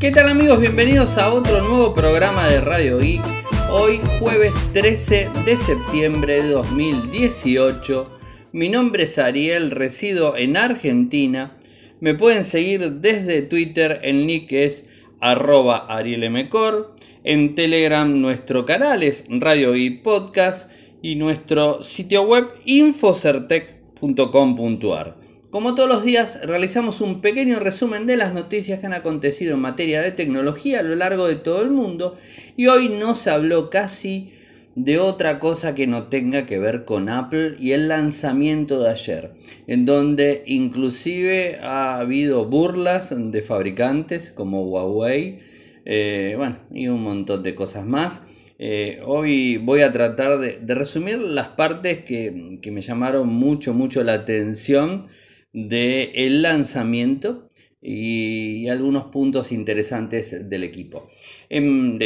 ¿Qué tal amigos? Bienvenidos a otro nuevo programa de Radio Geek. Hoy jueves 13 de septiembre de 2018. Mi nombre es Ariel, resido en Argentina. Me pueden seguir desde Twitter, el nick es arroba arielmcor. En Telegram nuestro canal es Radio Geek Podcast y nuestro sitio web infocertec.com.ar. Como todos los días, realizamos un pequeño resumen de las noticias que han acontecido en materia de tecnología a lo largo de todo el mundo y hoy no se habló casi de otra cosa que no tenga que ver con Apple y el lanzamiento de ayer, en donde inclusive ha habido burlas de fabricantes como Huawei, eh, bueno, y un montón de cosas más. Eh, hoy voy a tratar de, resumir las partes que, que, me llamaron mucho, mucho la atención del lanzamiento y, algunos puntos interesantes del equipo. Em,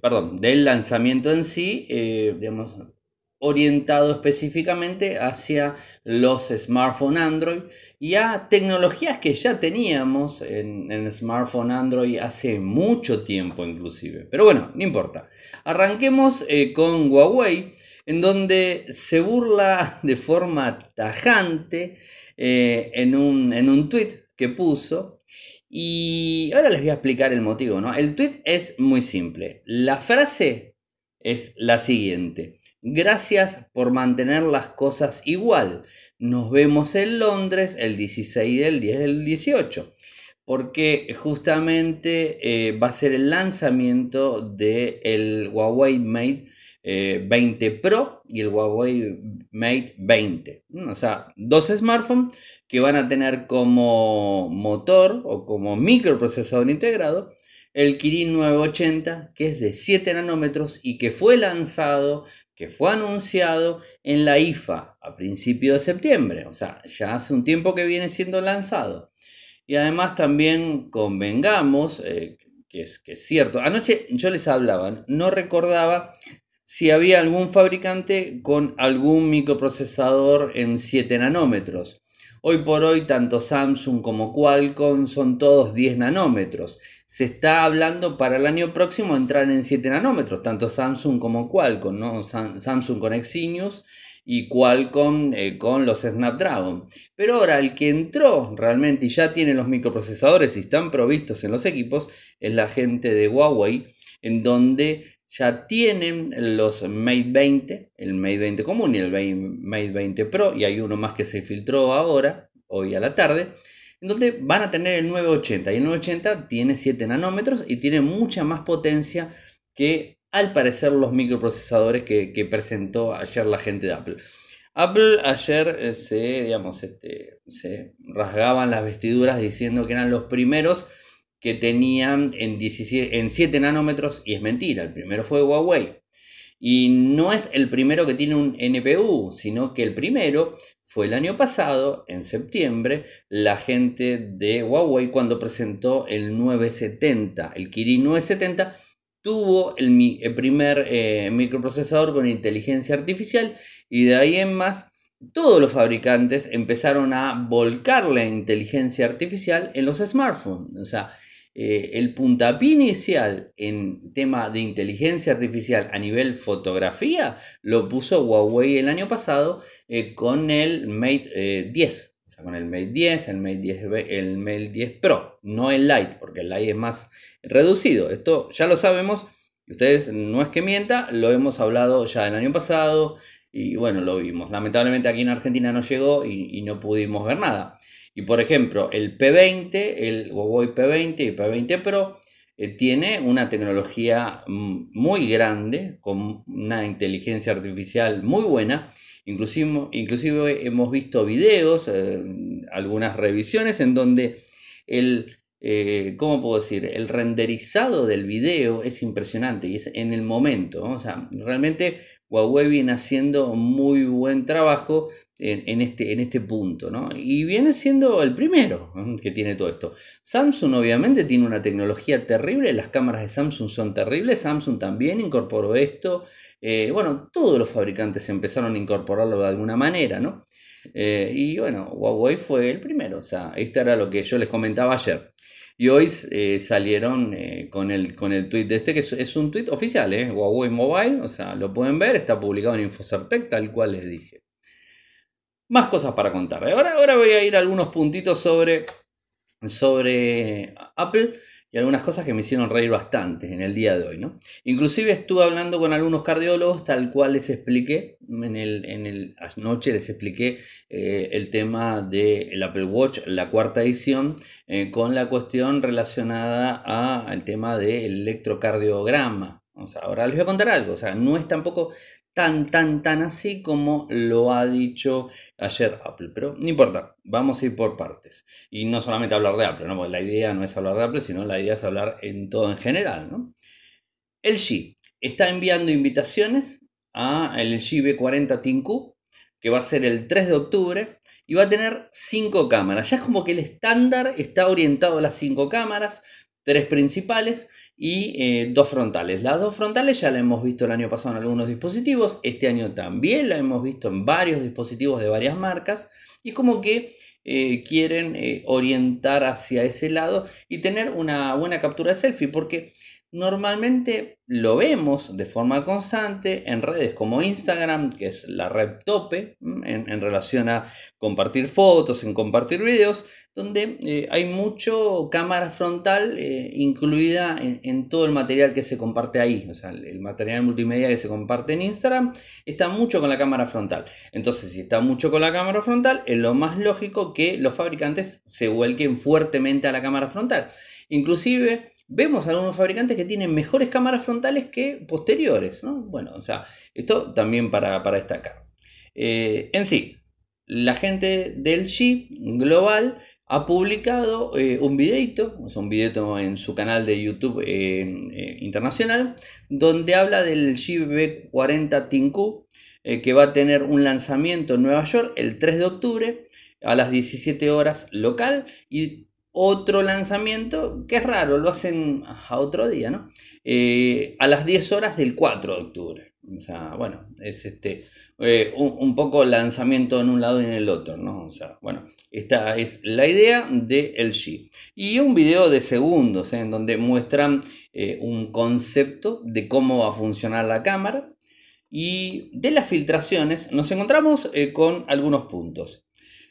perdón, del lanzamiento en sí, eh, orientado específicamente hacia los smartphones Android y a tecnologías que ya teníamos en, en smartphone Android hace mucho tiempo inclusive. Pero bueno, no importa. Arranquemos eh, con Huawei, en donde se burla de forma tajante eh, en, un, en un tweet que puso. Y ahora les voy a explicar el motivo, ¿no? El tweet es muy simple. La frase es la siguiente. Gracias por mantener las cosas igual. Nos vemos en Londres el 16 del 10 del 18. Porque justamente eh, va a ser el lanzamiento del Huawei Mate 20 eh, Pro y el Huawei Mate 20. O sea, dos smartphones que van a tener como motor o como microprocesador integrado el Kirin 980, que es de 7 nanómetros y que fue lanzado, que fue anunciado en la IFA a principios de septiembre. O sea, ya hace un tiempo que viene siendo lanzado. Y además también convengamos, eh, que, es, que es cierto, anoche yo les hablaba, no recordaba si había algún fabricante con algún microprocesador en 7 nanómetros. Hoy por hoy tanto Samsung como Qualcomm son todos 10 nanómetros. Se está hablando para el año próximo entrar en 7 nanómetros, tanto Samsung como Qualcomm, ¿no? Samsung con Exynos y Qualcomm eh, con los Snapdragon. Pero ahora el que entró realmente y ya tiene los microprocesadores y están provistos en los equipos es la gente de Huawei, en donde ya tienen los Mate 20, el Mate 20 común y el Mate 20 Pro, y hay uno más que se filtró ahora, hoy a la tarde, en donde van a tener el 980. Y el 980 tiene 7 nanómetros y tiene mucha más potencia que al parecer los microprocesadores que, presentó ayer la gente de Apple. Apple ayer eh, se, digamos, este, se rasgaban las vestiduras diciendo que eran los primeros que tenían en, 17, en 7 nanómetros y es mentira, el primero fue Huawei. Y no es el primero que tiene un NPU, sino que el primero fue el año pasado, en septiembre, la gente de Huawei cuando presentó el 970, el Kirin 970 tuvo el, primer eh, microprocesador con inteligencia artificial y de ahí en más todos los fabricantes empezaron a volcar la inteligencia artificial en los smartphones. O sea, eh, el puntapié inicial en tema de inteligencia artificial a nivel fotografía lo puso Huawei el año pasado eh, con el Mate 10. Eh, o sea, con el Mate 10, el Mate 10, el Mate 10 Pro, no el Lite, porque el Lite es más reducido. Esto ya lo sabemos. Ustedes no es que mienta, lo hemos hablado ya el año pasado y bueno, lo vimos. Lamentablemente aquí en Argentina no llegó y no pudimos ver nada. Y por ejemplo, el P20, el Huawei P20 y P20 Pro eh, tiene una tecnología mm, muy grande, con una inteligencia artificial muy buena. Inclusive, inclusive hemos visto videos, eh, algunas revisiones en donde el, eh, ¿cómo puedo decir? El renderizado del video es impresionante y es en el momento. O sea, realmente Huawei viene haciendo muy buen trabajo en, este, en este punto, ¿no? Y viene siendo el primero que tiene todo esto. Samsung obviamente tiene una tecnología terrible, las cámaras de Samsung son terribles, Samsung también incorporó esto. Eh, bueno, todos los fabricantes empezaron a incorporarlo de alguna manera, ¿no? Eh, y bueno, Huawei fue el primero, o sea, esto era lo que yo les comentaba ayer. Y hoy eh, salieron eh, con, el, con el tweet de este, que es, un tweet oficial, ¿eh? Huawei Mobile, o sea, lo pueden ver, está publicado en Infocertec, tal cual les dije. Más cosas para contar. Ahora, ahora voy a ir a algunos puntitos sobre, sobre Apple y algunas cosas que me hicieron reír bastante en el día de hoy. ¿no? Inclusive estuve hablando con algunos cardiólogos, tal cual les expliqué, en el, en el anoche les expliqué eh, el tema del Apple Watch, la cuarta edición, eh, con la cuestión relacionada al tema del electrocardiograma. O sea, ahora les voy a contar algo, o sea, no es tampoco tan, tan, tan así como lo ha dicho ayer Apple. Pero no importa, vamos a ir por partes. Y no solamente hablar de Apple, ¿no? Porque la idea no es hablar de Apple, sino la idea es hablar en todo en general, ¿no? LG está enviando invitaciones a el LG B40 ThinQ, que va a ser el 3 de octubre, y va a tener 5 cámaras. Ya es como que el estándar está orientado a las 5 cámaras, tres principales y eh, dos frontales. Las dos frontales ya la hemos visto el año pasado en algunos dispositivos, este año también la hemos visto en varios dispositivos de varias marcas y como que eh, quieren eh, orientar hacia ese lado y tener una buena captura de selfie porque Normalmente lo vemos de forma constante en redes como Instagram, que es la red tope en, relación a compartir fotos, en compartir videos, donde eh, hay mucho cámara frontal eh, incluida en, todo el material que se comparte ahí. O sea, el material multimedia que se comparte en Instagram está mucho con la cámara frontal. Entonces, si está mucho con la cámara frontal, es lo más lógico que los fabricantes se vuelquen fuertemente a la cámara frontal. Inclusive vemos algunos fabricantes que tienen mejores cámaras frontales que posteriores. ¿no? Bueno, o sea, esto también para, destacar. Eh, en sí, la gente del G Global ha publicado eh, un videito, un videito en su canal de YouTube eh, internacional, donde habla del GV40 ThinQ, que va a tener un lanzamiento en Nueva York el 3 de octubre a las 17 horas local y otro lanzamiento que es raro, lo hacen a otro día, ¿no? Eh, a las 10 horas del 4 de octubre. O sea, bueno, es este eh, un, poco lanzamiento en un lado y en el otro, ¿no? O sea, bueno, esta es la idea de LG. Y un video de segundos ¿eh? en donde muestran un concepto de cómo va a funcionar la cámara. Y de las filtraciones nos encontramos con algunos puntos.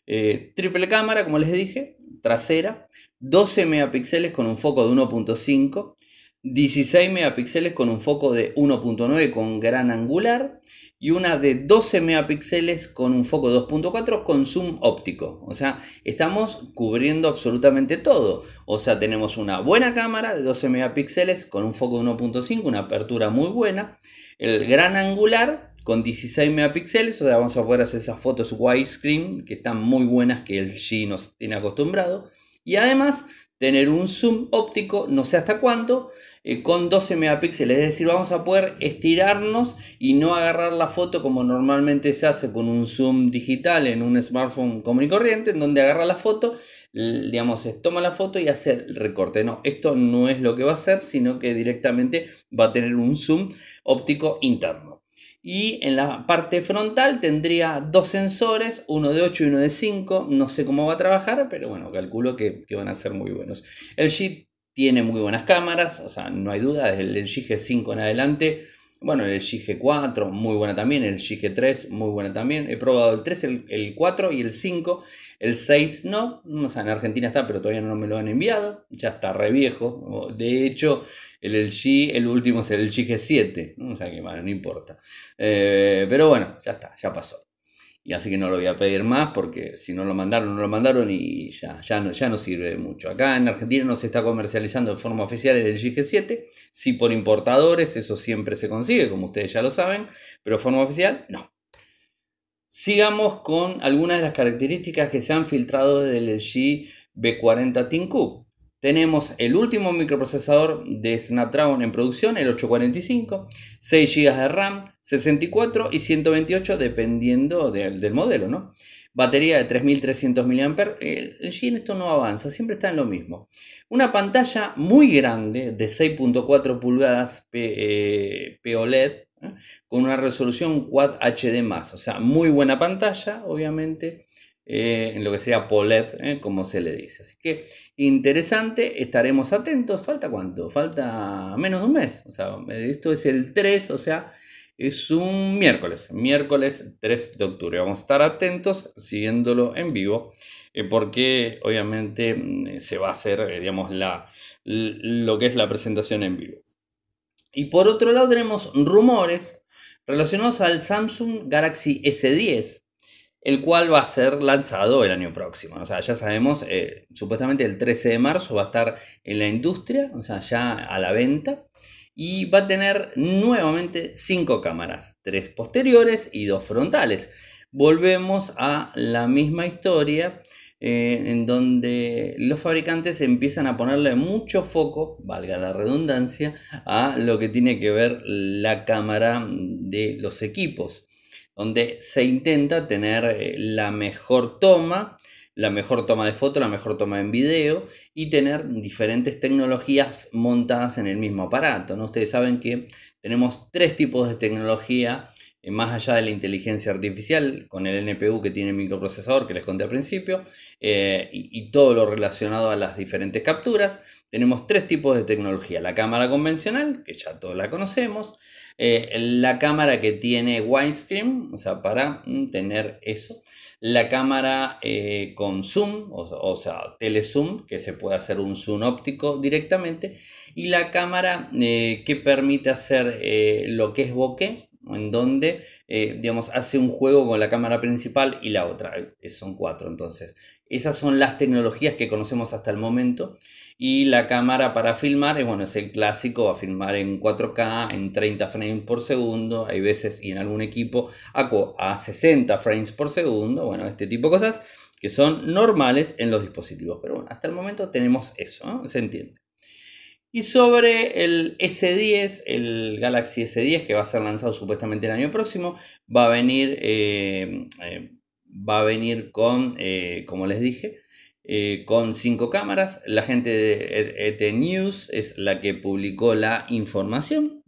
triple cámara, como les dije, trasera, 12 megapíxeles con un foco de 1.5, 16 megapíxeles con un foco de 1.9 con gran angular y una de 12 megapíxeles con un foco 2.4 con zoom óptico. O sea, estamos cubriendo absolutamente todo. O sea, tenemos una buena cámara de 12 megapíxeles con un foco de 1.5, una apertura muy buena. El gran angular con 16 megapíxeles, o sea, vamos a poder hacer esas fotos widescreen que están muy buenas que el G nos tiene acostumbrado. Y además tener un zoom óptico, no sé hasta cuánto, eh, con 12 megapíxeles. Es decir, vamos a poder estirarnos y no agarrar la foto como normalmente se hace con un zoom digital en un smartphone común y corriente, en donde agarra la foto, digamos, toma la foto y hace el recorte. No, esto no es lo que va a hacer, sino que directamente va a tener un zoom óptico interno. Y en la parte frontal tendría dos sensores, uno de 8 y uno de 5. No sé cómo va a trabajar, pero bueno, calculo que, van a ser muy buenos. El G tiene muy buenas cámaras, o sea, no hay duda, desde el LG G5 en adelante. Bueno, el LG G4, muy buena también, el LG G3, muy buena también. He probado el 3, el, el 4 y el 5. El 6 no, o sea, en Argentina está, pero todavía no me lo han enviado. Ya está re viejo. De hecho, el LG, el último es el LG G7, ¿no? o sea que bueno, no importa. Eh, pero bueno, ya está, ya pasó. Y así que no lo voy a pedir más porque si no lo mandaron, no lo mandaron y ya, ya, no, ya no sirve mucho. Acá en Argentina no se está comercializando de forma oficial el LG G7, sí por importadores, eso siempre se consigue, como ustedes ya lo saben, pero de forma oficial no. Sigamos con algunas de las características que se han filtrado del LG B40 ThinQ. Tenemos el último microprocesador de Snapdragon en producción, el 845, 6 GB de RAM, 64 y 128 dependiendo del modelo, ¿no? Batería de 3300 mAh. El, el esto no avanza, siempre está en lo mismo. Una pantalla muy grande de 6.4 pulgadas POLED ¿eh? con una resolución Quad HD+, o sea, muy buena pantalla, obviamente eh, en lo que sea POLED, eh, como se le dice. Así que interesante, estaremos atentos. ¿Falta cuánto? Falta menos de un mes. O sea, esto es el 3, o sea, es un miércoles, miércoles 3 de octubre. Vamos a estar atentos siguiéndolo en vivo, eh, porque obviamente mm, se va a hacer, digamos, la, lo que es la presentación en vivo. Y por otro lado tenemos rumores relacionados al Samsung Galaxy S10 el cual va a ser lanzado el año próximo. O sea, ya sabemos, eh, supuestamente el 13 de marzo va a estar en la industria, o sea, ya a la venta. Y va a tener nuevamente cinco cámaras, tres posteriores y dos frontales. Volvemos a la misma historia eh, en donde los fabricantes empiezan a ponerle mucho foco, valga la redundancia, a lo que tiene que ver la cámara de los equipos donde se intenta tener eh, la mejor toma, la mejor toma de foto, la mejor toma en video y tener diferentes tecnologías montadas en el mismo aparato. ¿no? Ustedes saben que tenemos tres tipos de tecnología eh, más allá de la inteligencia artificial, con el NPU que tiene el microprocesador que les conté al principio, eh, y, todo lo relacionado a las diferentes capturas, tenemos tres tipos de tecnología. La cámara convencional, que ya todos la conocemos, eh, la cámara que tiene widescreen, o sea, para mm, tener eso, la cámara con zoom, o, o, sea, telezoom, que se puede hacer un zoom óptico directamente, y la cámara que permite hacer lo que es bokeh, en donde, eh, digamos, hace un juego con la cámara principal y la otra. Eh, son cuatro, entonces. Esas son las tecnologías que conocemos hasta el momento. Y la cámara para filmar, es, bueno, es el clásico, va a filmar en 4K, en 30 frames por segundo, hay veces y en algún equipo a, a 60 frames por segundo, bueno, este tipo de cosas que son normales en los dispositivos. Pero bueno, hasta el momento tenemos eso, se entiende. Y sobre el S10, el Galaxy S10, que va a ser lanzado supuestamente el año próximo, va a venir, eh, eh, va a venir con, eh, como les dije, con cinco cámaras. La gente de ET News es la que publicó la información.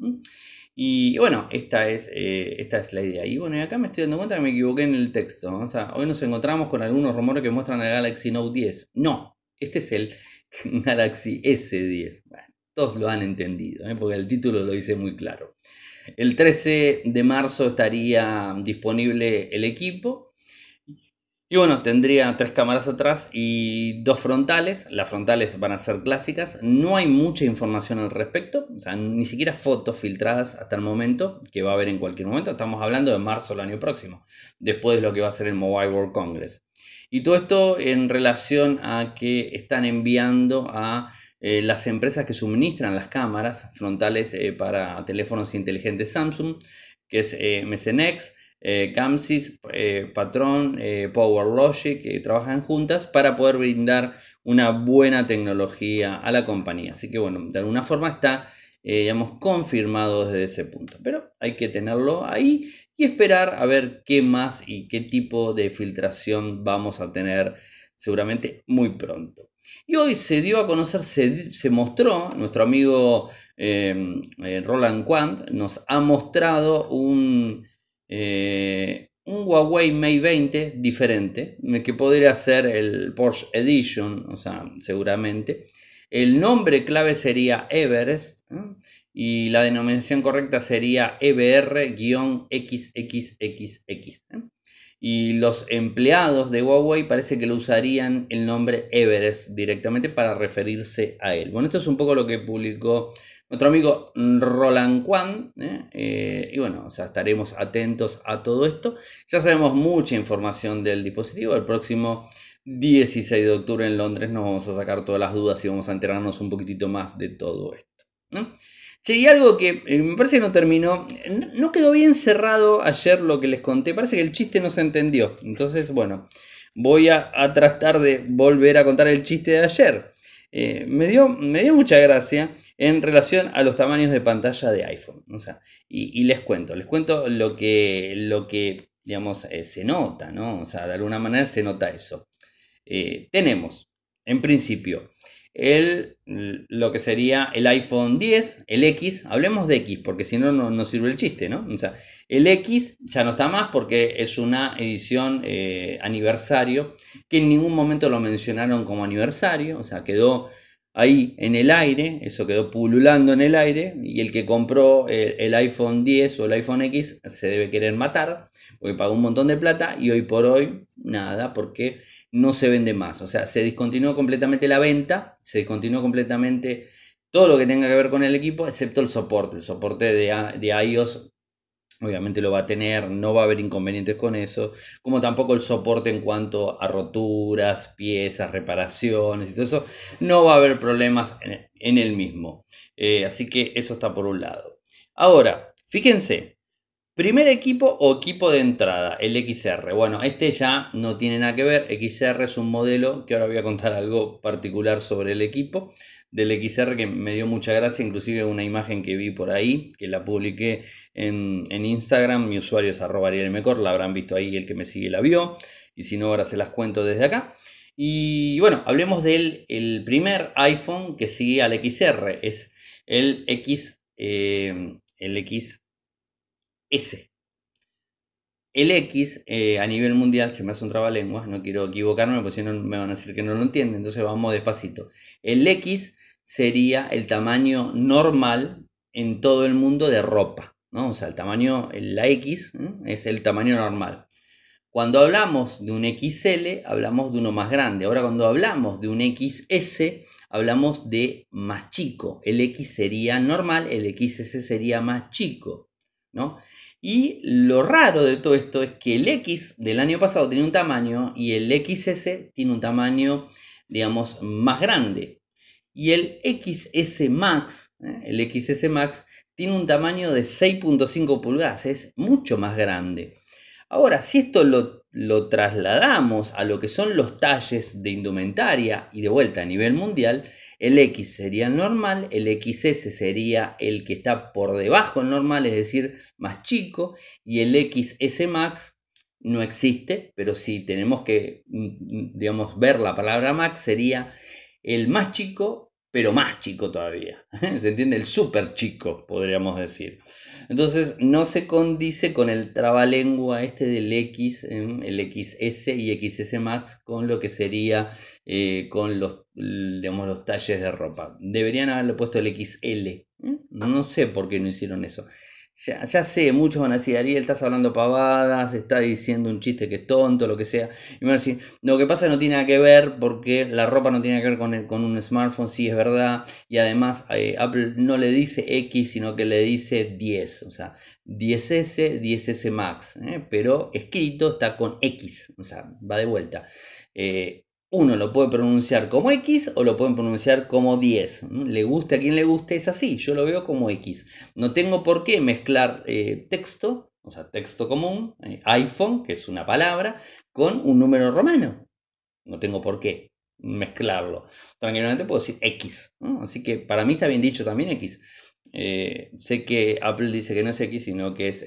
Y bueno, esta es, esta es la idea. Y bueno, acá me estoy dando cuenta que me equivoqué en el texto. O sea, hoy nos encontramos con algunos rumores que muestran el Galaxy Note 10. No, este es el Galaxy S10. Bueno, todos lo han entendido, ¿eh? porque el título lo dice muy claro. El 13 de marzo estaría disponible el equipo. Y bueno, tendría tres cámaras atrás y dos frontales. Las frontales van a ser clásicas. No hay mucha información al respecto. O sea, ni siquiera fotos filtradas hasta el momento, que va a haber en cualquier momento. Estamos hablando de marzo del año próximo, después de lo que va a ser el Mobile World Congress. Y todo esto en relación a que están enviando a eh, las empresas que suministran las cámaras frontales eh, para teléfonos inteligentes Samsung, que es eh, MSNX, Camsys, Patron, PowerLogic, que trabajan juntas para poder brindar una buena tecnología a la compañía. Así que bueno, de alguna forma está, digamos, confirmado desde ese punto. Pero hay que tenerlo ahí y esperar a ver qué más y qué tipo de filtración vamos a tener seguramente muy pronto. Y hoy se dio a conocer, se, mostró, nuestro amigo eh, eh, Roland Quant nos ha mostrado un, eh, un Huawei Mate 20 diferente, que podría ser el Porsche Edition, o sea, seguramente. El nombre clave sería Everest y la denominación correcta sería EBR-XXXX y los empleados de Huawei parece que lo usarían el nombre Everest directamente para referirse a él. Bueno, esto es un poco lo que publicó nuestro amigo Roland Kwan. ¿eh? Eh, y bueno, o sea, estaremos atentos a todo esto. Ya sabemos mucha información del dispositivo. El próximo 16 de octubre en Londres nos vamos a sacar todas las dudas y vamos a enterarnos un poquitito más de todo esto. Che, y algo que eh, me parece que no terminó, no quedó bien cerrado ayer lo que les conté, parece que el chiste no se entendió. Entonces, bueno, voy a, tratar de volver a contar el chiste de ayer. Eh, me, dio, me dio mucha gracia en relación a los tamaños de pantalla de iPhone. O sea, y, les cuento, les cuento lo que, lo que digamos, eh, se nota, ¿no? O sea, de alguna manera se nota eso. tenemos, en principio, el, lo que sería el iPhone 10, el X, hablemos de X, porque si no, no sirve el chiste, ¿no? O sea, el X ya no está más porque es una edición eh, aniversario, que en ningún momento lo mencionaron como aniversario, o sea, quedó ahí en el aire, eso quedó pululando en el aire, y el que compró el, iPhone 10 o el iPhone X se debe querer matar, porque pagó un montón de plata y hoy por hoy nada, porque no se vende más. O sea, se discontinuó completamente la venta, se discontinuó completamente todo lo que tenga que ver con el equipo, excepto el soporte. El soporte de, de iOS obviamente lo va a tener, no va a haber inconvenientes con eso, como tampoco el soporte en cuanto a roturas, piezas, reparaciones y todo eso, no va a haber problemas en, el mismo. Eh, así que eso está por un lado. Ahora, fíjense, primer equipo o equipo de entrada, el XR. Bueno, este ya no tiene nada que ver, XR es un modelo que ahora voy a contar algo particular sobre el equipo del XR que me dio mucha gracia, inclusive una imagen que vi por ahí, que la publiqué en, Instagram, mi usuario es arroba mejor, la habrán visto ahí, el que me sigue la vio, y si no ahora se las cuento desde acá. Y bueno, hablemos del el primer iPhone que sigue al XR, es el X, eh, el XS. El X eh, a nivel mundial se me hace un trabalenguas, no quiero equivocarme porque si no me van a decir que no lo entienden, entonces vamos despacito. El X sería el tamaño normal en todo el mundo de ropa, ¿no? O sea, el tamaño, la X es el tamaño normal. Cuando hablamos de un XL, hablamos de uno más grande. Ahora, cuando hablamos de un XS, hablamos de más chico. El X sería normal, el XS sería más chico, ¿no? Y lo raro de todo esto es que el X del año pasado tenía un tamaño y el XS tiene un tamaño, digamos, más grande. Y el XS Max, ¿eh? el XS Max, tiene un tamaño de 6.5 pulgadas, es mucho más grande. Ahora, si esto lo, lo, trasladamos a lo que son los talles de indumentaria y de vuelta a nivel mundial, el X sería el normal, el XS sería el que está por debajo del normal, es decir, más chico, y el XS Max no existe, pero si tenemos que, mm, digamos, ver la palabra Max, sería el más chico, pero más chico todavía. ¿Se entiende? El súper chico, podríamos decir. Entonces no se condice con el trabalengua este del X, el XS y XS Max, con lo que sería eh, con los, digamos, los talles de ropa. Deberían haberle puesto el XL. ¿eh? No sé por qué no hicieron eso. Ya, sé, muchos van a decir, Ariel, estás hablando pavadas, está diciendo un chiste que es tonto, lo que sea. Y van a decir, lo que pasa no tiene nada que ver porque la ropa no tiene que ver con, con un smartphone, sí es verdad. Y además eh, Apple no le dice X, sino que le dice 10. O sea, 10S, 10S Max. ¿eh? Pero escrito está con X. O sea, va de vuelta. Eh, uno lo puede pronunciar como X o lo pueden pronunciar como 10. Le guste a quien le guste, es así. Yo lo veo como X. No tengo por qué mezclar eh, texto, o sea, texto común, eh, iPhone, que es una palabra, con un número romano. No tengo por qué mezclarlo. Tranquilamente puedo decir X. Así que para mí está bien dicho también X. Eh, sé que Apple dice que no es X, sino que es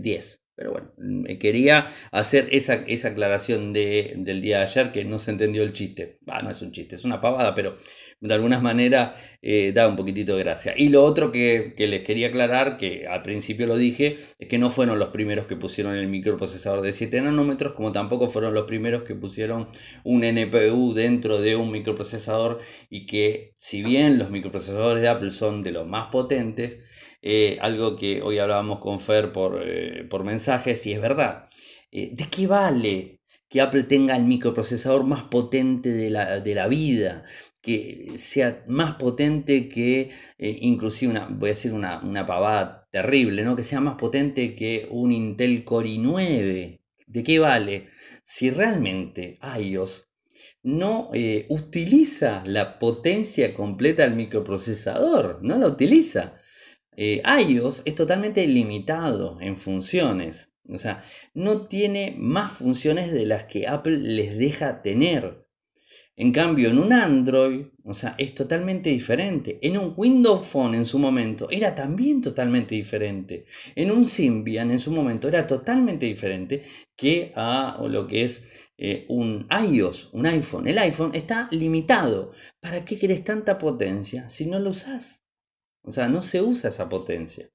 10. Pero bueno, me quería hacer esa, esa aclaración de, del día de ayer que no se entendió el chiste. Ah, no es un chiste, es una pavada, pero de alguna manera eh, da un poquitito de gracia. Y lo otro que, les quería aclarar, que al principio lo dije, es que no fueron los primeros que pusieron el microprocesador de 7 nanómetros, como tampoco fueron los primeros que pusieron un NPU dentro de un microprocesador y que si bien los microprocesadores de Apple son de los más potentes, eh, algo que hoy hablábamos con Fer por, eh, por mensajes y es verdad. Eh, ¿De qué vale que Apple tenga el microprocesador más potente de la, de la vida? que sea más potente que inclusive una, voy a decir una, una, pavada terrible, ¿no? que sea más potente que un Intel Core i9. ¿De qué vale? Si realmente iOS no utiliza la potencia completa del microprocesador, no la utiliza. Eh, iOS es totalmente limitado en funciones. O sea, no tiene más funciones de las que Apple les deja tener. En cambio, en un Android, o sea, es totalmente diferente. En un Windows Phone en su momento era también totalmente diferente. En un Symbian en su momento era totalmente diferente que a lo que es eh, un iOS, un iPhone. El iPhone está limitado. ¿Para qué querés tanta potencia si no lo usás? O sea, no se usa esa potencia.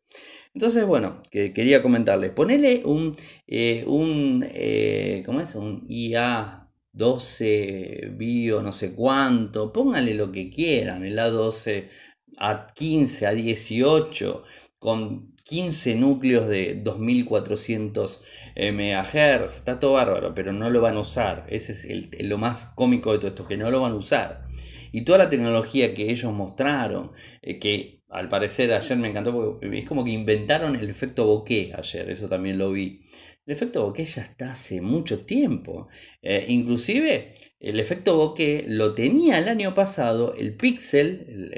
Entonces, bueno, que quería comentarles. Ponele un, eh, un eh, ¿cómo es? Un IA 12 bio, no sé cuánto. Pónganle lo que quieran. El A12 a 15, a 18, con 15 núcleos de 2400 eh, MHz. Está todo bárbaro, pero no lo van a usar. Ese es lo más cómico de todo esto, que no lo van a usar. Y toda la tecnología que ellos mostraron, que al parecer ayer me encantó porque es como que inventaron el efecto bokeh ayer, eso también lo vi. El efecto bokeh ya está hace mucho tiempo. Eh, inclusive el efecto bokeh lo tenía el año pasado el Pixel,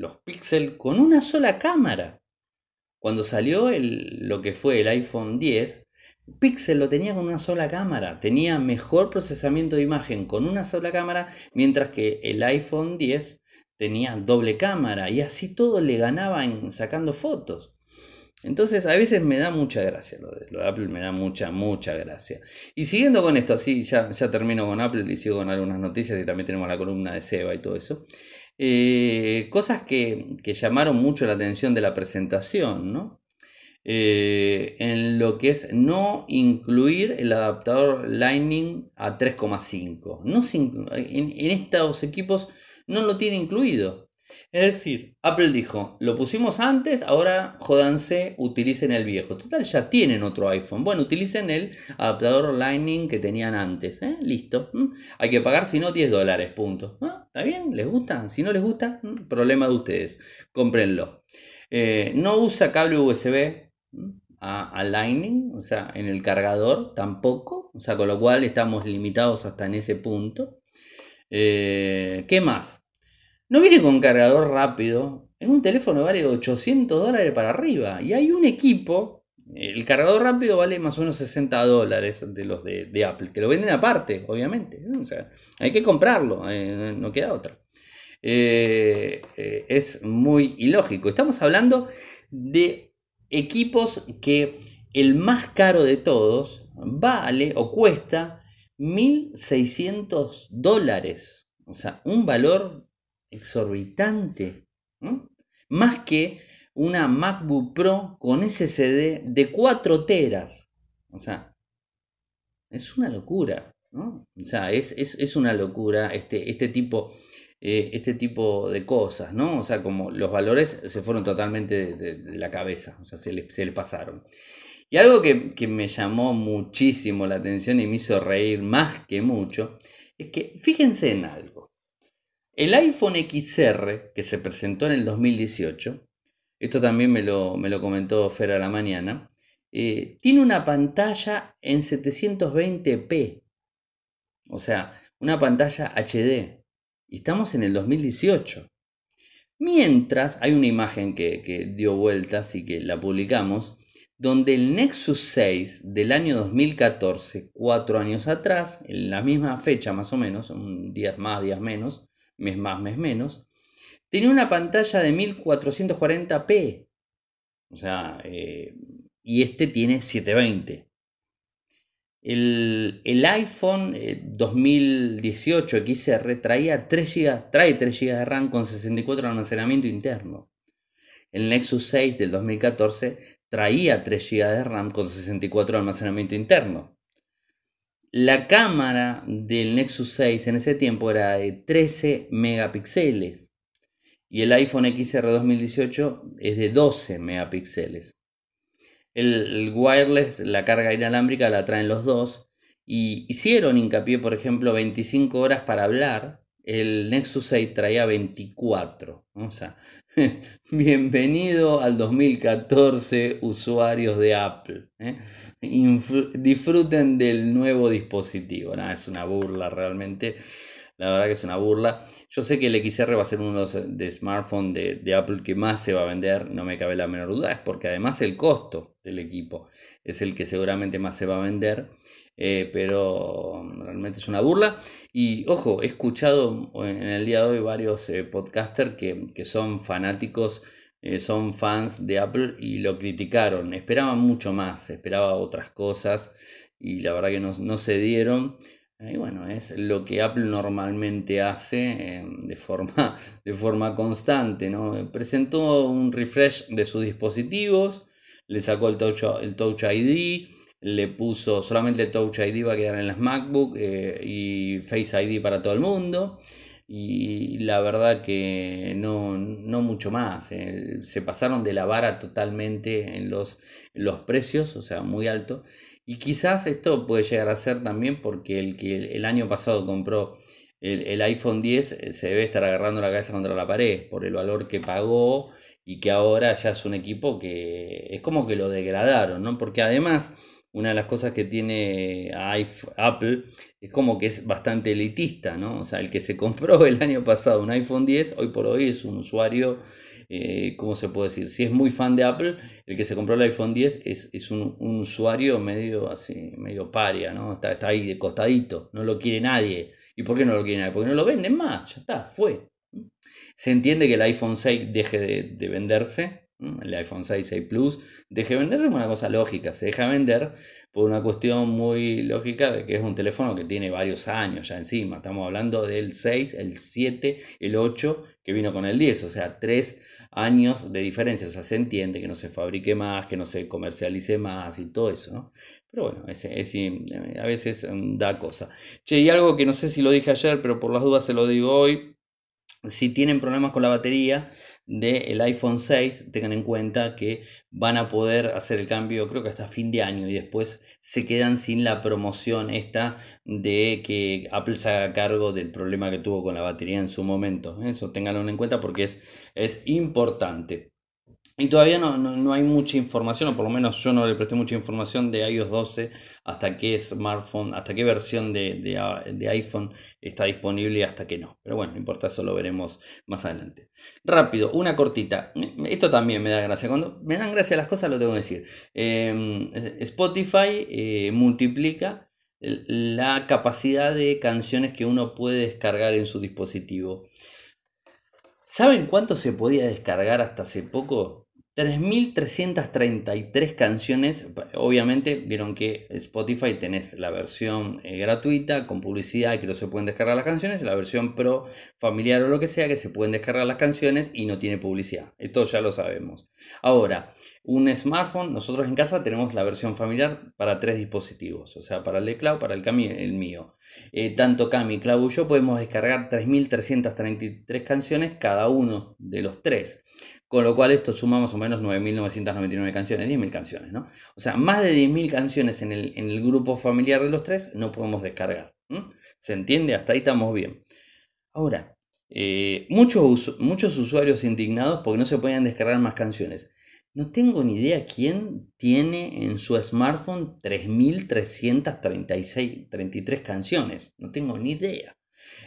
los Pixel con una sola cámara. Cuando salió lo que fue el iPhone 10, Pixel lo tenía con una sola cámara, tenía mejor procesamiento de imagen con una sola cámara, mientras que el iPhone 10 tenía doble cámara y así todo le ganaba en sacando fotos. Entonces a veces me da mucha gracia lo de, Apple, me da mucha, mucha gracia. Y siguiendo con esto, así ya, ya termino con Apple y sigo con algunas noticias y también tenemos la columna de Seba y todo eso. Eh, cosas que, llamaron mucho la atención de la presentación, ¿no? Eh, en lo que es no incluir el adaptador Lightning a 3,5. No, en, en estos equipos no lo tiene incluido. Es decir, Apple dijo, lo pusimos antes, ahora jodanse, utilicen el viejo. Total, ya tienen otro iPhone. Bueno, utilicen el adaptador Lightning que tenían antes. ¿eh? Listo. Hay que pagar, si no, 10 dólares, punto. ¿Está bien? ¿Les gusta? Si no les gusta, problema de ustedes. Cómprenlo. Eh, no usa cable USB a, Lightning, o sea, en el cargador tampoco. O sea, con lo cual estamos limitados hasta en ese punto. Eh, ¿Qué más? No viene con cargador rápido. En un teléfono vale 800 dólares para arriba. Y hay un equipo. El cargador rápido vale más o menos 60 dólares de los de, Apple. Que lo venden aparte, obviamente. O sea, hay que comprarlo. Eh, no queda otra. Eh, es muy ilógico. Estamos hablando de equipos que el más caro de todos vale o cuesta 1.600 dólares. O sea, un valor exorbitante. Más que una MacBook Pro con SSD de 4 teras. O sea, es una locura. O sea, es, una locura este, este, tipo, eh, este tipo de cosas, ¿no? O sea, como los valores se fueron totalmente de, la cabeza, o sea, se le, se le pasaron. Y algo que, me llamó muchísimo la atención y me hizo reír más que mucho, es que fíjense en algo. El iPhone XR que se presentó en el 2018, esto también me lo, me lo comentó Fer a la mañana, eh, tiene una pantalla en 720p, o sea, una pantalla HD. Y estamos en el 2018. Mientras hay una imagen que, que dio vueltas y que la publicamos, donde el Nexus 6 del año 2014, cuatro años atrás, en la misma fecha más o menos, un días más, días menos, mes más, mes menos, tenía una pantalla de 1440p. O sea, eh, y este tiene 720. El, el iPhone 2018 eh, XR traía 3 GB, trae 3 GB de RAM con 64 de almacenamiento interno. El Nexus 6 del 2014 traía 3 GB de RAM con 64 de almacenamiento interno. La cámara del Nexus 6 en ese tiempo era de 13 megapíxeles y el iPhone XR 2018 es de 12 megapíxeles. El, wireless, la carga inalámbrica la traen los dos y hicieron hincapié, por ejemplo, 25 horas para hablar. El Nexus 6 traía 24. O sea, Bienvenido al 2014, usuarios de Apple. ¿eh? Disfruten del nuevo dispositivo. es una burla realmente. La verdad que es una burla. Yo sé que el XR va a ser uno de smartphones de, de, Apple que más se va a vender, no me cabe la menor duda, es porque además el costo del equipo es el que seguramente más se va a vender. Eh, pero realmente es una burla. Y ojo, he escuchado en el día de hoy varios eh, podcasters que, son fanáticos, eh, son fans de Apple y lo criticaron. Esperaban mucho más, esperaba otras cosas y la verdad que no, se dieron. Y bueno, es lo que Apple normalmente hace eh, de, forma, de forma constante. ¿no? Presentó un refresh de sus dispositivos, le sacó el Touch, el touch ID, le puso solamente Touch ID va a quedar en las MacBook eh, y Face ID para todo el mundo. Y la verdad que no, no mucho más. Eh. Se pasaron de la vara totalmente en los, los precios, o sea, muy alto. Y quizás esto puede llegar a ser también porque el que el año pasado compró el, el, iPhone 10 eh, se debe estar agarrando la cabeza contra la pared por el valor que pagó y que ahora ya es un equipo que es como que lo degradaron, ¿no? Porque además una de las cosas que tiene Apple es como que es bastante elitista, ¿no? O sea, el que se compró el año pasado un iPhone 10, hoy por hoy es un usuario, eh, ¿cómo se puede decir? Si es muy fan de Apple, el que se compró el iPhone 10 es, un, usuario medio así, medio paria, ¿no? Está ahí de costadito, no lo quiere nadie. ¿Y por qué no lo quiere nadie? Porque no lo venden más, ya está, fue. Se entiende que el iPhone 6 deje de venderse, el iPhone 6, 6 Plus, deje de venderse es una cosa lógica, se deja vender por una cuestión muy lógica de que es un teléfono que tiene varios años ya encima, estamos hablando del 6, el 7, el 8 que vino con el 10, o sea, 3 años de diferencia, o sea, se entiende que no se fabrique más, que no se comercialice más y todo eso, ¿no? Pero bueno, es, a veces mm, da cosa. Che, y algo que no sé si lo dije ayer, pero por las dudas se lo digo hoy, si tienen problemas con la batería, del iPhone 6, tengan en cuenta que van a poder hacer el cambio creo que hasta fin de año y después se quedan sin la promoción esta de que Apple se haga cargo del problema que tuvo con la batería en su momento. Eso tenganlo en cuenta porque es, es importante. Y todavía no, no, hay mucha información, o por lo menos yo no le presté mucha información de iOS 12 hasta qué smartphone, hasta qué versión de, iPhone está disponible y hasta qué no. Pero bueno, no importa, eso lo veremos más adelante. Rápido, una cortita. Esto también me da gracia. Cuando me dan gracia las cosas, lo tengo que decir. Em, Spotify eh, multiplica la capacidad de canciones que uno puede descargar en su dispositivo. ¿Saben cuánto se podía descargar hasta hace poco? 3.333 canciones, obviamente vieron que Spotify tenés la versión eh, gratuita con publicidad que no se pueden descargar las canciones, la versión pro familiar o lo que sea que se pueden descargar las canciones y no tiene publicidad. Esto ya lo sabemos. Ahora, un smartphone, nosotros en casa tenemos la versión familiar para tres dispositivos, o sea, para el de Cloud, para el Cami el mío. Eh, tanto Cami, Cloud y yo podemos descargar 3.333 canciones cada uno de los tres. Con lo cual esto suma más o menos 9.999 canciones, 10.000 canciones, ¿no? O sea, más de 10.000 canciones en el, en el, grupo familiar de los tres no podemos descargar. ¿Se entiende? Hasta ahí estamos bien. Ahora, eh, muchos, muchos usuarios indignados porque no se pueden descargar más canciones. No tengo ni idea quién tiene en su smartphone 3.333 canciones. No tengo ni idea.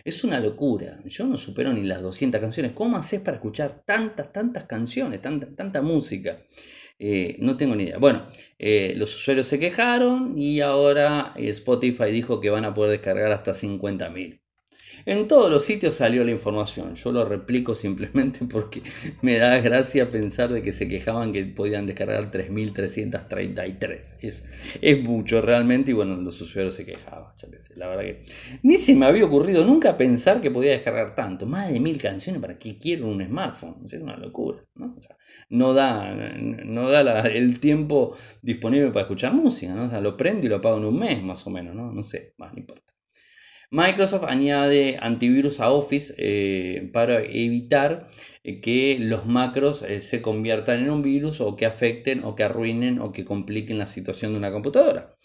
Es una locura. Yo no supero ni las 200 canciones. ¿Cómo haces para escuchar tantas, tantas canciones, tanta, tanta música? Eh, no tengo ni idea. Bueno, eh, los usuarios se quejaron y ahora Spotify dijo que van a poder descargar hasta 50.000. En todos los sitios salió la información. Yo lo replico simplemente porque me da gracia pensar de que se quejaban que podían descargar 3.333. Es, es mucho realmente y bueno, los usuarios se quejaban. la verdad que ni se me había ocurrido nunca pensar que podía descargar tanto. Más de mil canciones para que quiero un smartphone. Es una locura. No, da, no da el tiempo disponible para escuchar música. ¿no? lo prendo y lo apago en un mes más o menos. No, no sé, más no importa. Microsoft añade antivirus a Office eh, para evitar eh, que los macros eh, se conviertan en un virus o que afecten o que arruinen o que compliquen la situación de una computadora.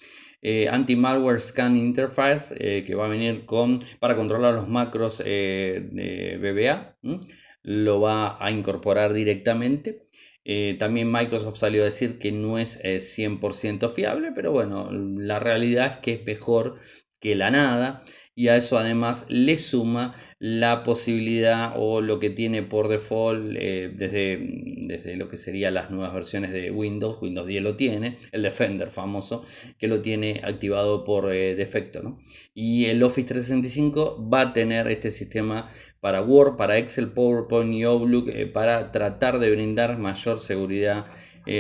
Anti-malware scan interface que va a venir con para controlar los macros de BBA lo va a incorporar directamente. también Microsoft salió a decir que no es 100% fiable, pero bueno, la realidad es que es mejor que la nada y a eso además le suma la posibilidad o lo que tiene por default eh, desde, desde lo que serían las nuevas versiones de Windows, Windows 10 lo tiene, el Defender famoso, que lo tiene activado por eh, defecto. ¿no? Y el Office 365 va a tener este sistema para Word, para Excel, PowerPoint y Outlook eh, para tratar de brindar mayor seguridad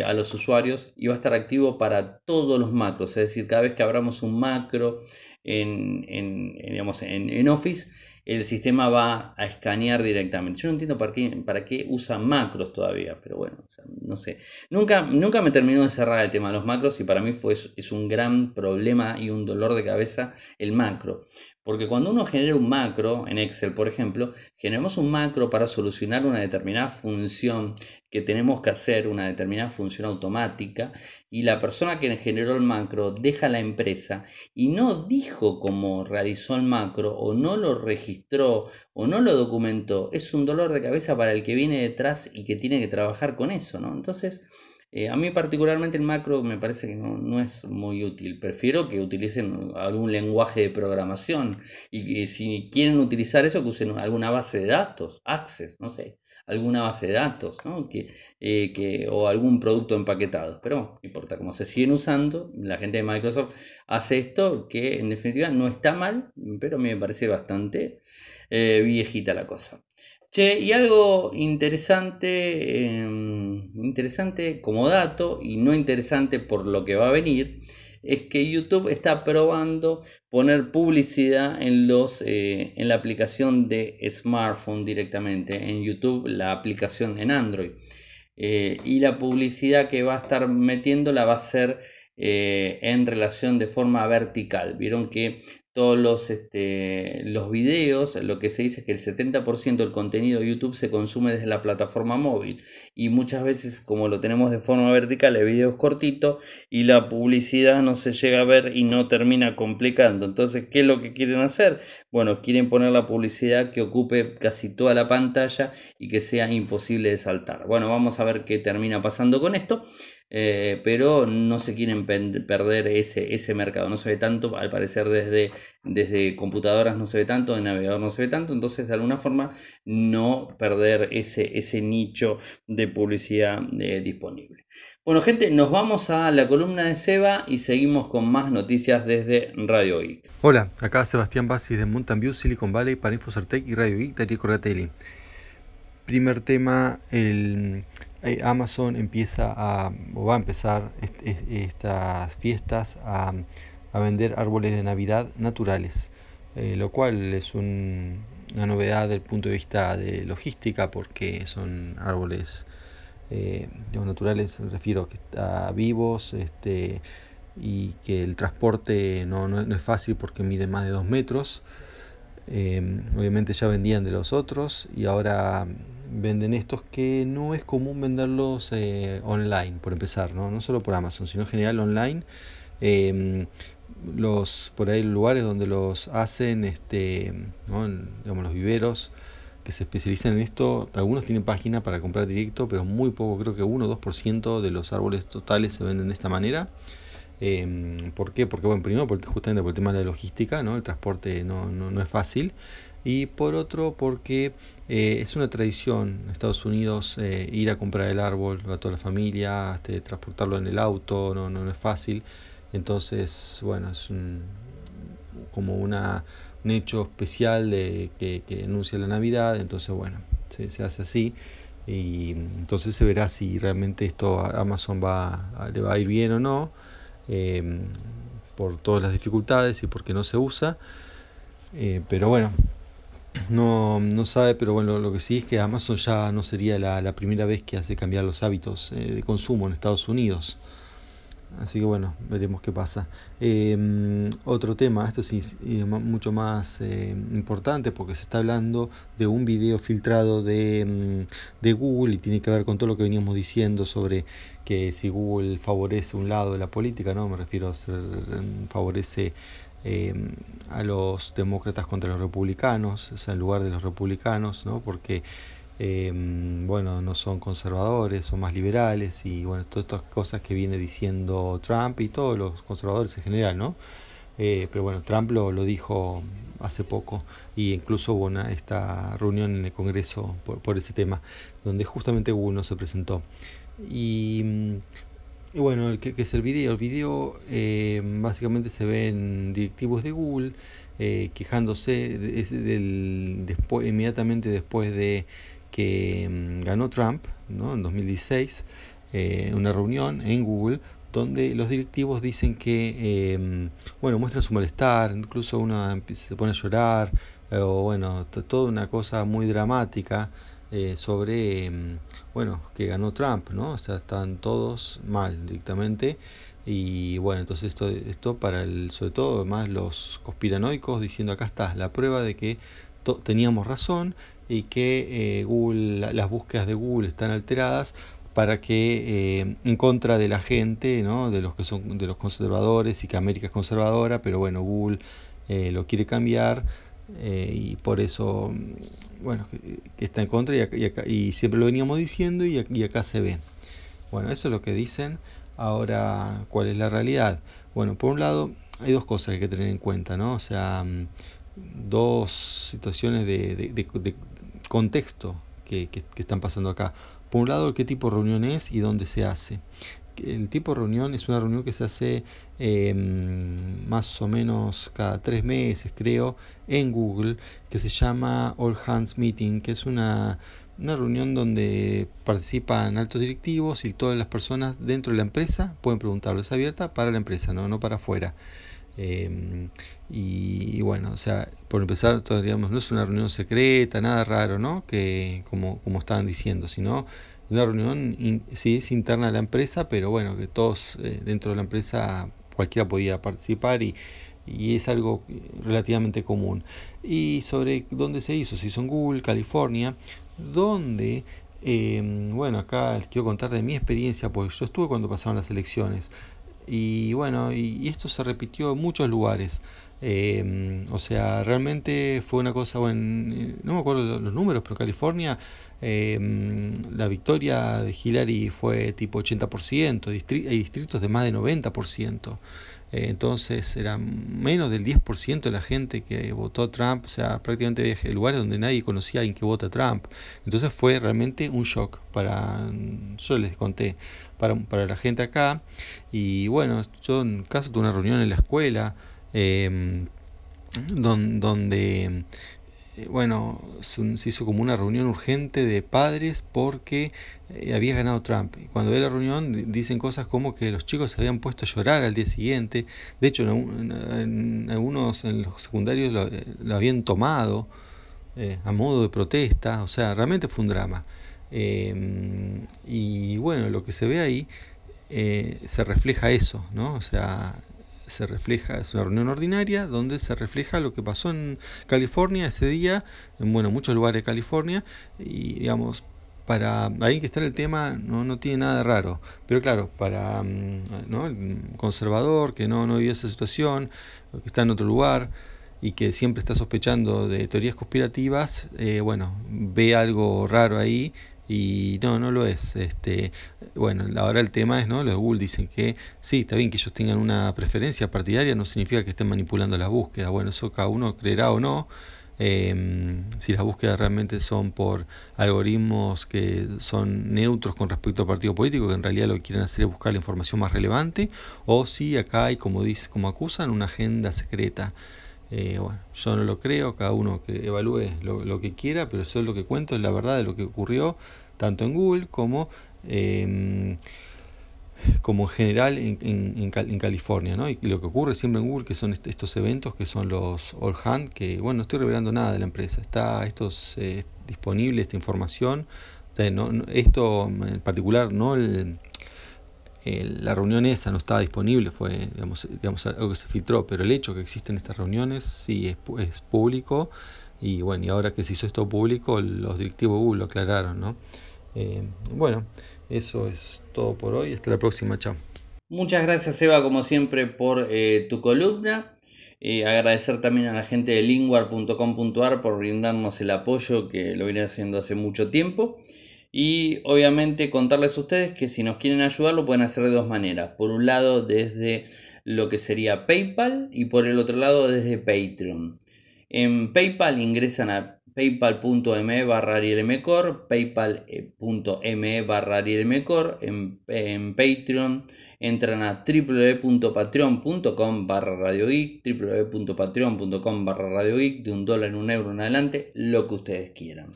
a los usuarios y va a estar activo para todos los macros. Es decir, cada vez que abramos un macro en, digamos, en Office, el sistema va a escanear directamente. Yo no entiendo para qué, para qué usan macros todavía, pero bueno, no sé. Nunca, nunca me terminó de cerrar el tema de los macros y para mí fue, es un gran problema y un dolor de cabeza el macro. Porque cuando uno genera un macro en Excel, por ejemplo, generamos un macro para solucionar una determinada función que tenemos que hacer, una determinada función automática, y la persona que generó el macro deja la empresa y no dijo cómo realizó el macro, o no lo registró, o no lo documentó, es un dolor de cabeza para el que viene detrás y que tiene que trabajar con eso, ¿no? Entonces, eh, a mí particularmente el macro me parece que no, es muy útil. Prefiero que utilicen algún lenguaje de programación y, si quieren utilizar eso, que usen alguna base de datos, Access, no sé, alguna base de datos, ¿no? que, eh, que, o algún producto empaquetado. Pero no importa, como se siguen usando, la gente de Microsoft hace esto que en definitiva no está mal, pero a mí me parece bastante eh, viejita la cosa y algo interesante, em, interesante como dato y no interesante por lo que va a venir, es que YouTube está probando poner publicidad en, los, eh, en la aplicación de smartphone directamente, en YouTube, la aplicación en Android. Eh, y la publicidad que va a estar metiendo la va a hacer eh, en relación de forma vertical. Vieron que todos los, este, los videos, lo que se dice es que el 70% del contenido de YouTube se consume desde la plataforma móvil y muchas veces como lo tenemos de forma vertical el video es cortito y la publicidad no se llega a ver y no termina complicando. Entonces, ¿qué es lo que quieren hacer? Bueno, quieren poner la publicidad que ocupe casi toda la pantalla y que sea imposible de saltar. Bueno, vamos a ver qué termina pasando con esto. Eh, pero no se quieren perder ese, ese mercado, no se ve tanto, al parecer desde, desde computadoras no se ve tanto, de navegador no se ve tanto, entonces de alguna forma no perder ese, ese nicho de publicidad eh, disponible. Bueno gente, nos vamos a la columna de Seba y seguimos con más noticias desde Radio Geek. Hola, acá Sebastián Bassi de Mountain View, Silicon Valley para Infocertec y Radio Geek, Darío Corratelli. Primer tema, el Amazon empieza a, o va a empezar estas fiestas a, vender árboles de Navidad naturales, eh, lo cual es una novedad desde el punto de vista de logística porque son árboles eh, naturales, me refiero que están vivos este, y que el transporte no, no, es fácil porque mide más de dos metros. Obviamente ya vendían de los otros y ahora venden estos que no es común venderlos eh, online, por empezar, ¿no? no solo por Amazon, sino en general online. Em, los por ahí lugares donde los hacen, este, digamos los viveros que se especializan en esto, algunos tienen página para comprar directo, pero muy poco, creo que 1 o 2% de los árboles totales se venden de esta manera. Eh, ¿Por qué? Porque, bueno, primero justamente por el tema de la logística, ¿no? el transporte no, no, no es fácil y por otro porque eh, es una tradición en Estados Unidos eh, ir a comprar el árbol a toda la familia, este, transportarlo en el auto, no, no, es fácil. Entonces, bueno, es un, como una, un hecho especial de, que, que, anuncia la Navidad, entonces, bueno, se, se, hace así. Y entonces se verá si realmente esto a Amazon va, le va a ir bien o no, eh, por todas las dificultades y porque no se usa. pero bueno, no, no sabe, pero bueno, lo que sí es que Amazon ya no sería la, primera vez que hace cambiar los hábitos eh, de consumo en Estados Unidos. Así que bueno, veremos qué pasa. Em, otro tema, esto sí es mucho más eh, importante porque se está hablando de un video filtrado de, em, de, Google y tiene que ver con todo lo que veníamos diciendo sobre que si Google favorece un lado de la política, no me refiero a em, favorece Em, a los demócratas contra los republicanos, o sea, en lugar de los republicanos, ¿no? porque em, bueno, no son conservadores, son más liberales y bueno, todas estas cosas que viene diciendo Trump y todos los conservadores en general, ¿no? Eh, pero bueno, Trump lo, lo, dijo hace poco y incluso hubo una, esta reunión en el Congreso por, por ese tema, donde justamente Google no se presentó. Y y bueno, ¿qué, es el video? El video eh, básicamente se ven directivos de Google eh, quejándose inmediatamente después de que mm, ganó Trump ¿no? en 2016. eh, una reunión en Google donde los directivos dicen que, em, bueno, muestran su malestar, incluso uno se pone a llorar, o bueno, toda una cosa muy dramática eh, sobre, em, bueno, que ganó Trump, ¿no? O sea, están todos mal directamente. Y bueno, entonces esto, esto para el, sobre todo más los conspiranoicos diciendo acá está la prueba de que teníamos razón y que eh, Google, las búsquedas de Google están alteradas para que eh, en contra de la gente, ¿no? de los que son de los conservadores y que América es conservadora, pero bueno, Google eh, lo quiere cambiar y por eso, bueno, que, está en contra y, siempre lo veníamos diciendo y, y acá se ve. Bueno, eso es lo que dicen. Ahora, ¿cuál es la realidad? Bueno, por un lado, hay dos cosas que hay que tener en cuenta, ¿no? O sea, mm, dos situaciones de, contexto que, están pasando acá. Por un lado, qué tipo de reunión es y dónde se hace. El tipo de reunión es una reunión que se hace em, más o menos cada tres meses, creo, en Google, que se llama All Hands Meeting, que es una una reunión donde participan altos directivos y todas las personas dentro de la empresa pueden preguntarlo. Es abierta para la empresa, no, no para afuera. Em, y, bueno, o sea, por empezar, digamos, no es una reunión secreta, nada raro, ¿no? Que como, como estaban diciendo, sino una reunión, sí, es interna de la empresa, pero bueno, que todos eh, dentro de la empresa, cualquiera podía participar y, y es algo relativamente común. Y sobre dónde se hizo, si son Google, California, donde, em, bueno, acá les quiero contar de mi experiencia, porque yo estuve cuando pasaron las elecciones. Y bueno, y, esto se repitió en muchos lugares. Em, o sea, realmente fue una cosa, bueno, no me acuerdo los números, pero California, em, la victoria de Hillary fue tipo 80%, hay distritos de más de 90%. Eh, entonces era menos del 10% de la gente que votó Trump, o sea, prácticamente lugares donde nadie conocía a alguien que vota Trump. Entonces fue realmente un shock para, yo les conté, para, para la gente acá. Y bueno, yo en caso tuve una reunión en la escuela, eh, donde eh, bueno, se, hizo como una reunión urgente de padres porque eh, había ganado Trump. Y cuando ve la reunión dicen cosas como que los chicos se habían puesto a llorar al día siguiente. De hecho, en, algunos, en los secundarios lo, eh, habían tomado a modo de protesta. O sea, realmente fue un drama. Em, y bueno, lo que se ve ahí se refleja eso, ¿no? O sea, se refleja, es una reunión ordinaria donde se refleja lo que pasó en California ese día, en bueno, muchos lugares de California, y digamos, para alguien que está en el tema no, no tiene nada de raro, pero claro, para mm, ¿no? el conservador que no, no vivió esa situación, que está en otro lugar y que siempre está sospechando de teorías conspirativas, eh, bueno, ve algo raro ahí y no, no lo es. Este, bueno, ahora el tema es, ¿no? Los Google dicen que sí, está bien que ellos tengan una preferencia partidaria, no significa que estén manipulando las búsquedas. Bueno, eso cada uno creerá o no. Em, si las búsquedas realmente son por algoritmos que son neutros con respecto al partido político, que en realidad lo que quieren hacer es buscar la información más relevante, o si acá hay, como, dice, como acusan, una agenda secreta. Eh, bueno, yo no lo creo, cada uno que evalúe lo, que quiera, pero eso es lo que cuento, es la verdad de lo que ocurrió tanto en Google como, em, como en general en, en, California. ¿no? Y lo que ocurre siempre en Google, que son estos eventos que son los All Hand, que bueno, no estoy revelando nada de la empresa, está esto eh, disponible, esta información. esto en particular, no el, la reunión esa no estaba disponible, fue digamos, digamos, algo que se filtró, pero el hecho que existen estas reuniones sí es, público y bueno, y ahora que se hizo esto público, los directivos Google lo aclararon, ¿no? Eh, bueno, eso es todo por hoy, hasta la próxima, chao. Muchas gracias Eva como siempre por eh, tu columna. Eh, agradecer también a la gente de linguar.com.ar por brindarnos el apoyo que lo viene haciendo hace mucho tiempo. Y obviamente contarles a ustedes que si nos quieren ayudar lo pueden hacer de dos maneras. Por un lado desde lo que sería PayPal y por el otro lado desde Patreon. En PayPal ingresan a paypal.me barra arielmcor, paypal.me barra arielmcor, en, en Patreon entran a www.patreon.com barra radiogeek, www.patreon.com barra radiogeek, de un dólar en un euro en adelante, lo que ustedes quieran.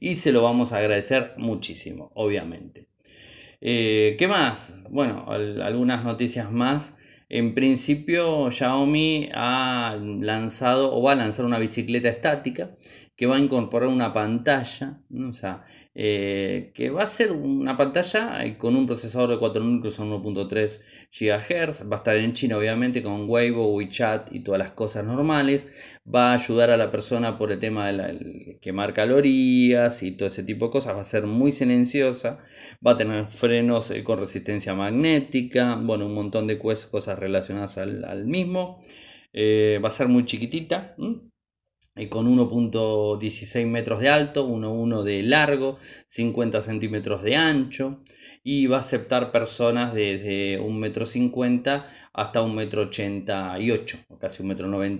Y se lo vamos a agradecer muchísimo, obviamente. Eh, ¿Qué más? Bueno, algunas noticias más. En principio, Xiaomi ha lanzado o va a lanzar una bicicleta estática que va a incorporar una pantalla, o sea, eh, que va a ser una pantalla eh, con un procesador de 4 núcleos a 1.3 GHz, va a estar en China obviamente con Weibo, WeChat y todas las cosas normales, va a ayudar a la persona por el tema de quemar calorías y todo ese tipo de cosas, va a ser muy silenciosa, va a tener frenos eh, con resistencia magnética, bueno, un montón de cosas relacionadas al, mismo, va a ser muy chiquitita con 1.16 metros de alto, 1.1 de largo, 50 centímetros de ancho y va a aceptar personas desde 1,50 m hasta 1,88 m, casi 1,90 m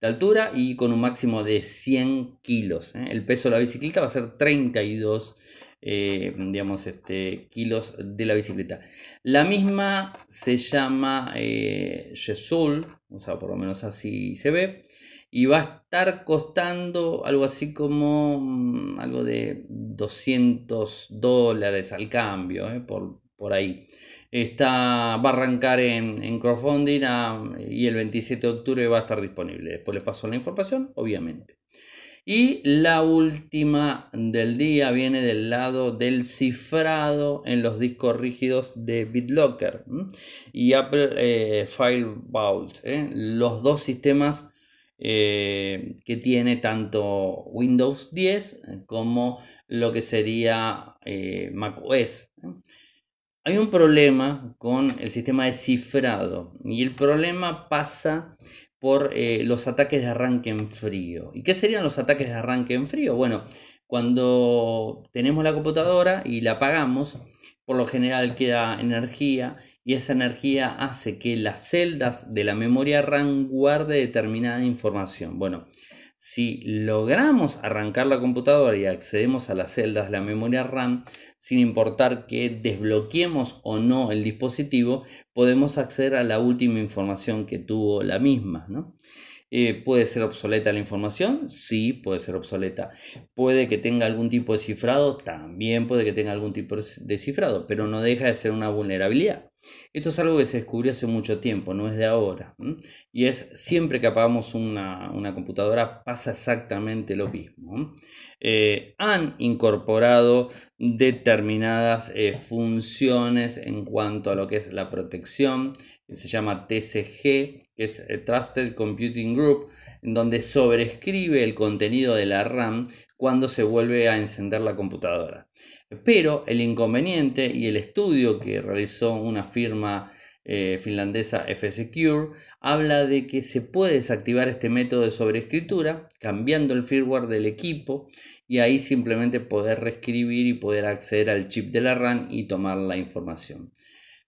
de altura y con un máximo de 100 kilos. ¿eh? El peso de la bicicleta va a ser 32 eh, digamos, este, kilos de la bicicleta. La misma se llama eh, o sea, por lo menos así se ve y va a estar costando algo así como mm, algo de 200 dólares al cambio, eh, por, por, ahí. Está, va a arrancar en, en crowdfunding ah, y el 27 de octubre va a estar disponible. Después les paso la información, obviamente. Y la última del día viene del lado del cifrado en los discos rígidos de BitLocker y Apple eh, File. Eh. Los dos sistemas eh, que tiene tanto Windows 10 como lo que sería eh, macOS. Hay un problema con el sistema de cifrado y el problema pasa por eh, los ataques de arranque en frío. ¿Y qué serían los ataques de arranque en frío? Bueno, cuando tenemos la computadora y la apagamos, por lo general queda energía y esa energía hace que las celdas de la memoria RAM guarde determinada información. Bueno, si logramos arrancar la computadora y accedemos a las celdas de la memoria RAM, sin importar que desbloqueemos o no el dispositivo, podemos acceder a la última información que tuvo la misma. Eh, ¿Puede ser obsoleta la información? Sí, puede ser obsoleta. ¿Puede que tenga algún tipo de cifrado? También puede que tenga algún tipo de cifrado, pero no deja de ser una vulnerabilidad. Esto es algo que se descubrió hace mucho tiempo, no es de ahora. Y es siempre que apagamos una, computadora pasa exactamente lo mismo. Eh, han incorporado determinadas eh, funciones en cuanto a lo que es la protección, que se llama TCG, que es eh, Trusted Computing Group, en donde sobrescribe el contenido de la RAM cuando se vuelve a encender la computadora. Pero el inconveniente y el estudio que realizó una firma eh, finlandesa F-Secure habla de que se puede desactivar este método de sobreescritura cambiando el firmware del equipo y ahí simplemente poder reescribir y poder acceder al chip de la RAM y tomar la información.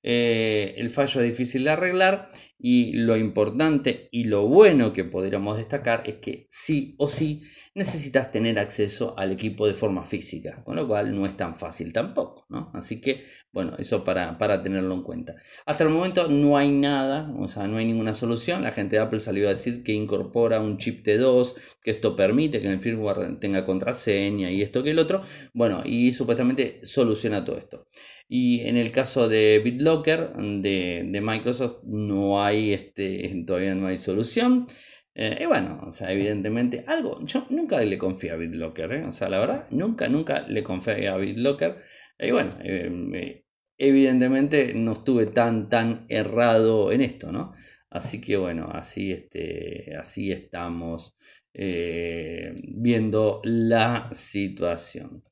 Eh, el fallo es difícil de arreglar y lo importante y lo bueno que podríamos destacar es que sí o sí necesitas tener acceso al equipo de forma física, con lo cual no es tan fácil tampoco, ¿no? Así que, bueno, eso para, para tenerlo en cuenta. Hasta el momento no hay nada, o sea, no hay ninguna solución. La gente de Apple salió a decir que incorpora un chip T2, que esto permite que el firmware tenga contraseña y esto que el otro. Bueno, y supuestamente soluciona todo esto. Y en el caso de BitLocker de, Microsoft no hay este, todavía no hay solución. Eh, y bueno, o sea, evidentemente algo, yo nunca le confío a BitLocker, ¿eh? o sea, la verdad, nunca, nunca le confío a BitLocker. Y bueno, eh, evidentemente no estuve tan, tan errado en esto, ¿no? Así que bueno, así, este, así estamos viendo la situación.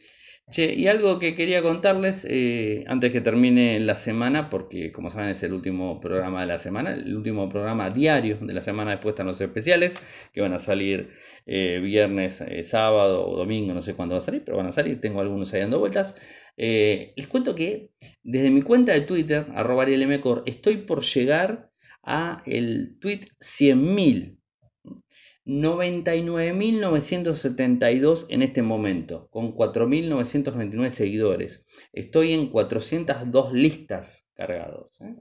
Che, y algo que quería contarles eh, antes que termine la semana, porque como saben es el último programa de la semana, el último programa diario de la semana, después están los especiales, que van a salir eh, viernes, eh, sábado o domingo, no sé cuándo va a salir, pero van a salir, tengo algunos ahí dando vueltas. les cuento que desde mi cuenta de Twitter, arroba estoy por llegar a el tweet 100.000 99.972 en este momento, con 4.929 seguidores. Estoy en 402 listas cargados. ¿eh?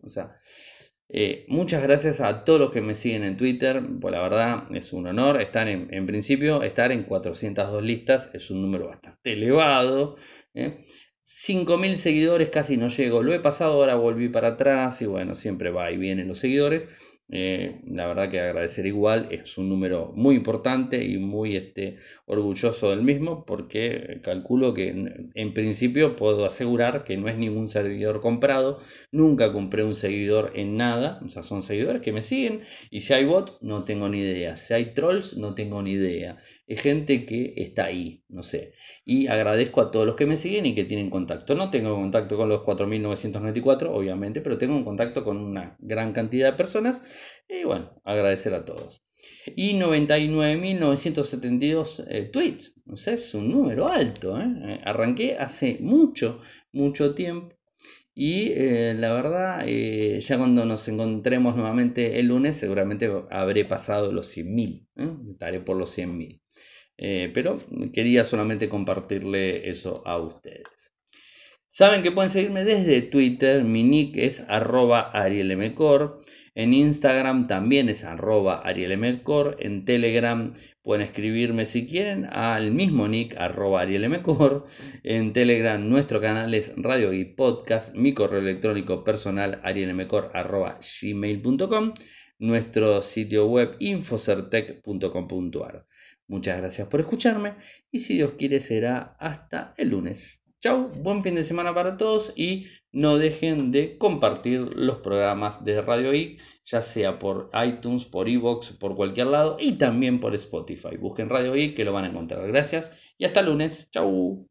Eh, muchas gracias a todos los que me siguen en Twitter. Pues la verdad es un honor estar en, en principio, estar en 402 listas es un número bastante elevado. ¿eh? 5.000 seguidores casi no llego. Lo he pasado, ahora volví para atrás y bueno, siempre va y vienen los seguidores. Eh, la verdad que agradecer igual, es un número muy importante y muy este, orgulloso del mismo porque calculo que en, principio puedo asegurar que no es ningún servidor comprado, nunca compré un seguidor en nada, o sea, son seguidores que me siguen y si hay bot no tengo ni idea, si hay trolls no tengo ni idea, es gente que está ahí, no sé, y agradezco a todos los que me siguen y que tienen contacto, no tengo contacto con los 4.994 obviamente, pero tengo un contacto con una gran cantidad de personas y bueno, agradecer a todos. Y 99.972 eh, tweets. O sea, es un número alto. ¿eh? Eh, arranqué hace mucho, mucho tiempo. Y la verdad, ya cuando nos encontremos nuevamente el lunes, seguramente habré pasado los 100.000. Estaré por los 100.000. pero quería solamente compartirle eso a ustedes. Saben que pueden seguirme desde Twitter. Mi nick es arroba arielmcor. En Instagram también es arroba arielmcor. En Telegram pueden escribirme si quieren al mismo nick arroba arielmcor. En Telegram nuestro canal es Radio y Podcast. Mi correo electrónico personal arielmcor arroba gmail.com. Nuestro sitio web infocertec.com.ar. Muchas gracias por escucharme y si Dios quiere será hasta el lunes. Chau, buen fin de semana para todos y no dejen de compartir los programas de Radio I, ya sea por iTunes, por Evox, por cualquier lado y también por Spotify. Busquen Radio I que lo van a encontrar. Gracias y hasta lunes. Chau.